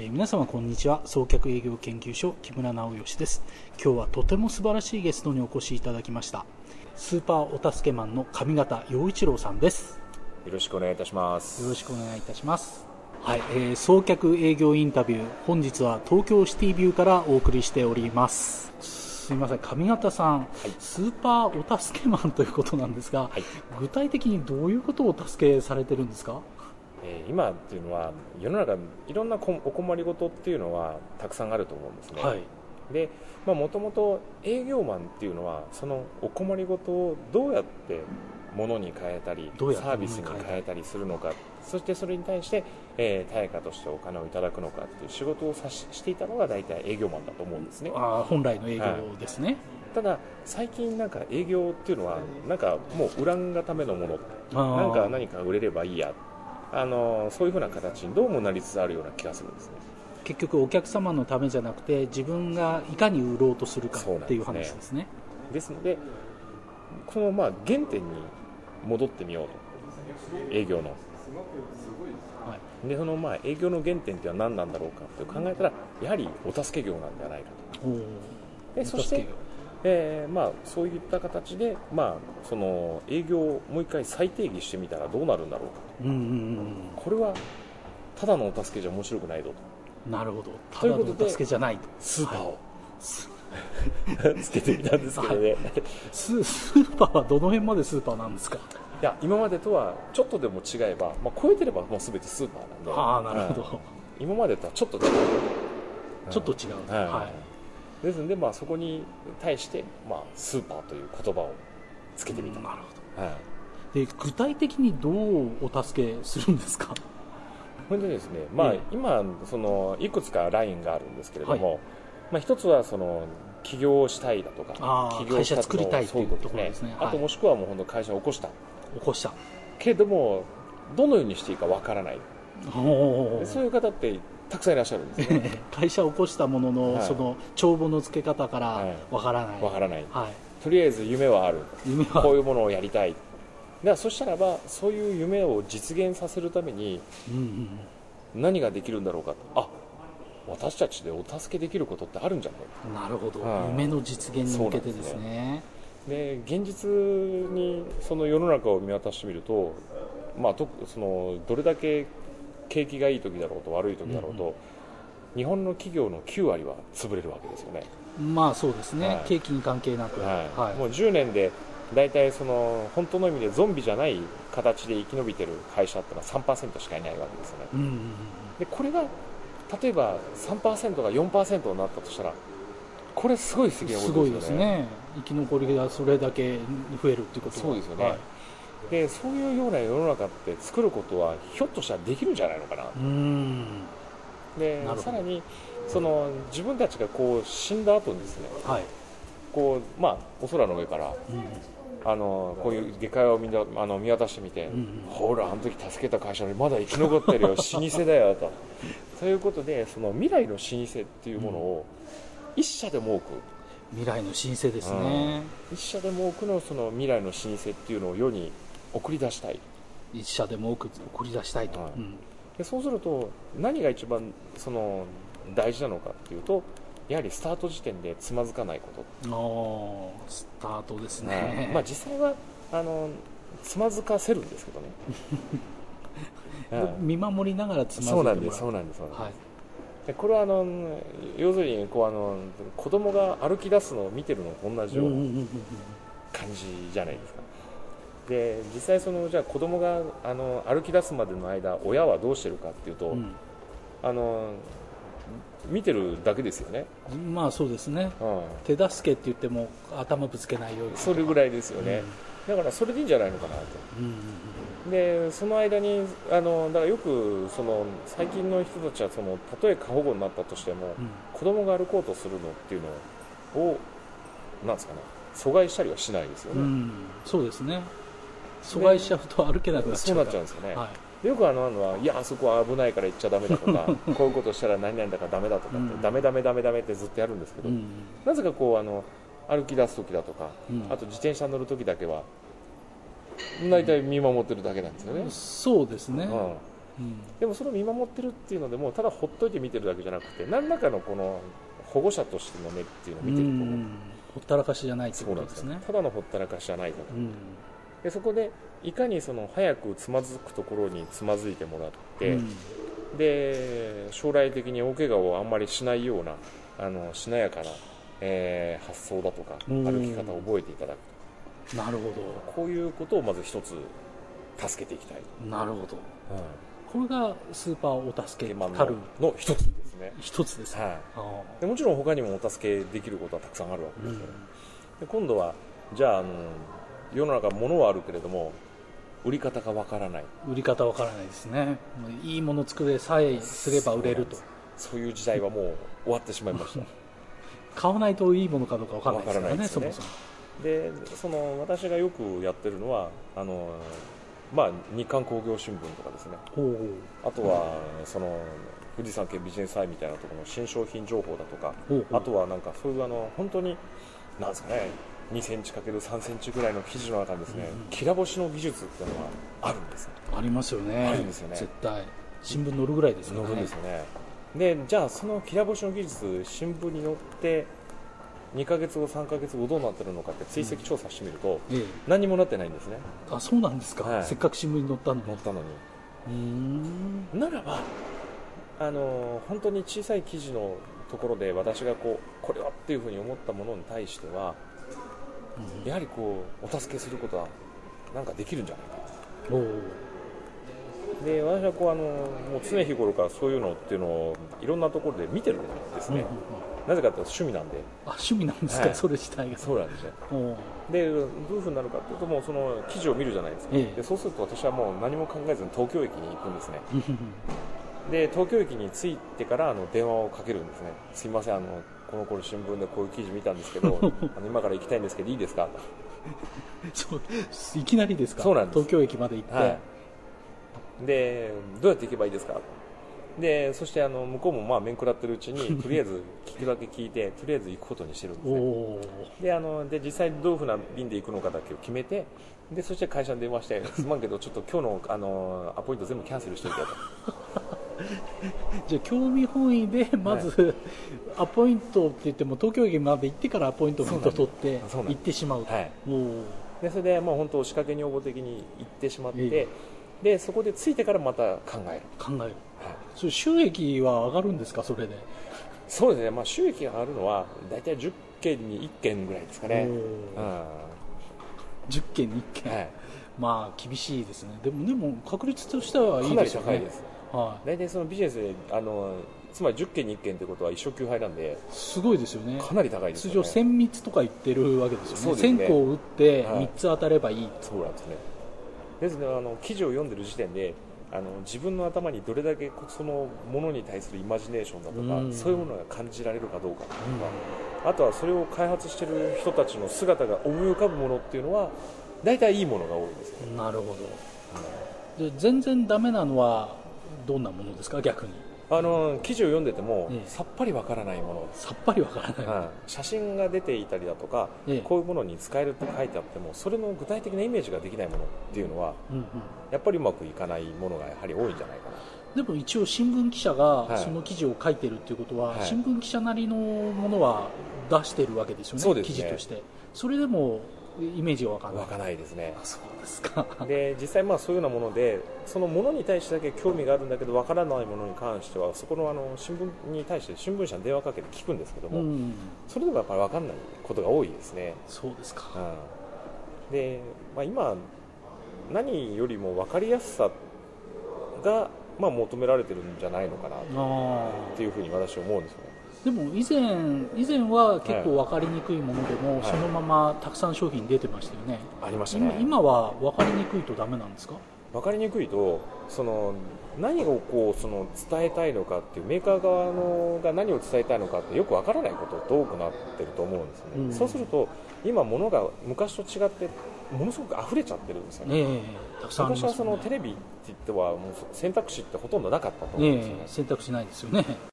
えー皆様こんにちは。送客営業研究所木村直義です。今日はとても素晴らしいゲストにお越しいただきました。スーパーお助けマンの上方陽一郎さんです。よろしくお願いいたします。よろしくお願いいたします。はい、えー送客営業インタビュー本日は東京シティビューからお送りしております。すいません上方さん、スーパーお助けマンということなんですが、はい。具体的にどういうことをお助けされてるんですか？えー今っていうのは世の中いろんなこお困りごとっていうのはたくさんあると思うんですね。はい。で、まあもともと営業マンっていうのはそのお困りごとをどうやって物に変えたりサービスに変えたりするのか、そしてそれに対して、えー対価としてお金をいただくのかっていう仕事をさししていたのが大体営業マンだと思うんですね。あー本来の営業ですね、ただ最近なんか営業っていうのはなんかもう売らんがためのもの。なんか何か売れればいいやあのそういうふうな形にどうもなりつつあるような気がするんですね。結局お客様のためじゃなくて自分がいかに売ろうとするかっていう話ですね。ですのでこのまあ原点に戻ってみようと。営業の。はい。でそのまあ営業の原点っていうのは何なんだろうかって考えたらやはりお助け業なんではないかと。でそして、えーまあ、そういった形で、まあ、その営業をもう一回再定義してみたらどうなるんだろうかうんうんうんこれはただのお助けじゃ面白くないぞと。うんなるほど。ただのお助けじゃないと。スーパーを、はい。つけてみたんですけどね、い、ススーパーはどの辺までスーパーなんですか？や今までとはちょっとでも違えば、まあ、超えてればもう全てスーパーなんで。ああなるほど、うん。今までとはちょっと違う、ちょっと違う、はいはいですので、まあ、そこに対して、まあ、スーパーという言葉をつけてみた、なるほはい、どで具体的にどうお助けするんですか？本当にですね、まあええ今そのいくつかラインがあるんですけれども、まあ、一つはその起業したいだとか起業会社作りたいというところですね。あとはい。もしくはもう本当会社を起こした。起こした。けれどもどのようにしていいかわからない。そういう方ってたくさんいらっしゃるんですね 会社を起こしたものの、はい。その帳簿の付け方からはい。わからない、わからない。はい、とりあえず夢はある。夢は。こういうものをやりたい。だそしたらばそういう夢を実現させるためにうんうん何ができるんだろうかあ私たちでお助けできることってあるんじゃない？なるほど、はい。夢の実現に向けてですね。で現実にその世の中を見渡してみると、まあ、とそのどれだけ景気がいい時だろうと悪い時だろうと、日本の企業の9割は潰れるわけですよね、まあそうですね、はい。景気に関係なく、はい。はい。もう10年で大体その本当の意味でゾンビじゃない形で生き延びてる会社ってのは3%しかいないわけですよね。うんうんうんでこれが例えば3%が4%になったとしたらこれすごい素敵なこすごいとでよねですすね。生き残りがそれだけ増えるっていうことは。そうですよね、はいでそういうような世の中って作ることはひょっとしたらできるんじゃないのかな。でさらにその自分たちがこう死んだ後にですねはい、こう、まあ、お空の上からうん。あのこういう下界を見なあの見渡してみて、うんうん。ほらあの時助けた会社にまだ生き残ってるよ 老舗だよと。ということでその未来の老舗っていうものを一社でも多く未来の新生ですね、一社でも多くのその未来の老舗っていうのを世に送り出したい。一社でも多く送り出したいと、はい。うん。でそうすると何が一番その大事なのかっていうとやはりスタート時点でつまずかないこと、スタートですはい。ね、まあ、実際はあのつまずかせるんですけどね、はい。見守りながらつまずいてもらう。そうなんですそうなんですそうなんです。はい。でこれはあの要するにこうあの子供が歩き出すのを見てるのと同じような感じじゃないですかで実際そのじゃあ子供があの歩き出すまでの間親はどうしてるかっていうと、うん。あの見てるだけですよね、うんまあそうですね。うん、手助けって言っても頭ぶつけないように。それぐらいですよね、だからそれでいいんじゃないのかなと。うんうんうん。でその間にあのだからよくその最近の人たちはそのたとえ過保護になったとしても、うん。子供が歩こうとするのっていうのをなんですかね阻害したりはしないですよね、うんそうですね阻害しちゃうと歩けなくなっちそうゃうからなっちゃうんですよね、はいでよくあのあるのはいやあそこは危ないから行っちゃダメだとかこういうことしたら何々だからダメだとかって、うんダメダメダメダメってずっとやるんですけど、うんなぜかこうあの歩き出す時だとか、うんあと自転車に乗る時だけは大体見守ってるだけなんですよね、そうですね、うんうんでもそれを見守ってるっていうのでもただほっといて見てるだけじゃなくて何らかのこの保護者としての目っていうのを見てるとほったらかしじゃないってそうなんですすことでねねただのほったらかしじゃないかとうんでそこでいかにその早くつまずくところにつまずいてもらって、うん。で将来的に大怪我をあんまりしないようなあのしなやかな、えー発想だとかうん。歩き方を覚えていただくなるほこういうことをまず一つ助けていきたい、どなるほど。これがスーパーお助けたるのの一つですね、一つです。ね、はあい、でもちろん他にもお助けできることはたくさんあるわけですよ、で今度はじゃああの世の中物はあるけれども売り方がわからない。売り方わからないですね。いいもの作れさえすれば売れると。そういう時代はもう終わってしまいました。買わないといいものかどうかわからないですからねね。そもそも。でその私がよくやってるのはあの、まあ、日刊工業新聞とかですね。あとはその富士山県ビジネスアイみたいなところの新商品情報だとかあとはなんかそういうあの本当になんですかね2センチ ×3 センチぐらいの生地の中にですね、うんうん。きら干しの技術っていうのがあるんですね。ありますよね。あるんですよね。絶対。新聞載るぐらいですよね。載るんですよね。でじゃあそのきら干しの技術新聞に載って2ヶ月後3ヶ月後どうなってるのかって追跡調査してみると、ええ。何にもなってないんですね。あそうなんですか、はい。せっかく新聞に載ったのに。載ったのに。うーん。ならばあの本当に小さい記事のところで私がこうこれはっていうふうに思ったものに対してはやはりこうお助けすることはなんかできるんじゃないか。で私はこうあのもう常日頃からそういうのっていうのをいろんなところで見てるんですね、なぜかというと趣味なんで。あ趣味なんですか、はい。それ自体が。そうなんですね。でどういうふうになるかというともうその記事を見るじゃないですか、ええ。でそうすると私はもう何も考えずに東京駅に行くんですねで東京駅に着いてからあの電話をかけるんですね。すいませんあのこの頃新聞でこういう記事見たんですけど あの今から行きたいんですけどいいですか？そういきなりですか？そうなんです。東京駅まで行って、はい。でどうやって行けばいいですか？でそしてあの向こうもまあ面食らってるうちに とりあえず聞くだけ聞いてとりあえず行くことにしてるんですおね。おであので実際にどういうふうな便で行くのかだけを決めてでそして会社に電話してすまんけどちょっと今日のあのアポイント全部キャンセルしておいてとじゃあ興味本位でまず、アポイントって言っても東京駅まで行ってからアポイントメント取って行ってしまう。とはい。でそれでもう本当仕掛け女房的に行ってしまって、えでそこで着いてからまた考える、考える。はい。それ収益は上がるんですか？それで。そうですね、まあ、収益があるのは大体10件に1件ぐらいですかね、おうん。ーは10件に1件、い、まあ厳しいですね。でもでも確率としてはいかなりいですよね。高いです、は大体そのビジネスであのつまり10件に1件ということは一勝9敗なんでい、すごいですよね。かなり高いですね。常1000密とか言ってるわけですよね。すね。1000個を打ってはい。3つ当たればいい、そうなんですね。ですのであの記事を読んでる時点であの自分の頭にどれだけそのものに対するイマジネーションだとか、うん。そういうものが感じられるかどうかとか、あとはそれを開発している人たちの姿が思い浮かぶものっていうのは大体いいものが多いですね。なるほど。で全然ダメなのはどんなものですか逆に？あの記事を読んでても、ええ。さっぱりわからないもの、さっぱりわからない、はい。写真が出ていたりだとか、ええ。こういうものに使えるって書いてあってもそれの具体的なイメージができないものっていうのはうんうん。やっぱりうまくいかないものがやはり多いんじゃないかな。でも一応新聞記者がはい。その記事を書いてるっていうことは、はい。新聞記者なりのものは出してるわけですよねそうですね。記事として。それでもイメージがわからない。わかないですね。あそうですか。で実際まあそういうようなものでそのものに対してだけ興味があるんだけどわからないものに関してはそこのあの新聞に対して新聞社に電話かけて聞くんですけども、うん。それでもやっぱりわかんないことが多いですね、そうですか。うん、で、まあ、今何よりも分かりやすさが、まあ、求められてるんじゃないのかなあっていうふうに私は思うんですよね。ーでも以前以前は結構分かりにくいものでも、はい。そのままたくさん商品出てましたよね、ありました今ね。今は分かりにくいとダメなんですか？分かりにくいとその何をこうその伝えたいのかっていうメーカー側のが何を伝えたいのかってよく分からないことって多くなってると思うんですよね、うん。そうすると今物が昔と違ってものすごく溢れちゃってるんですよね、ええたくさんあり昔はそのテレビって言ってはもう選択肢ってほとんどなかったと思うんえですよね。え、選択しないですよね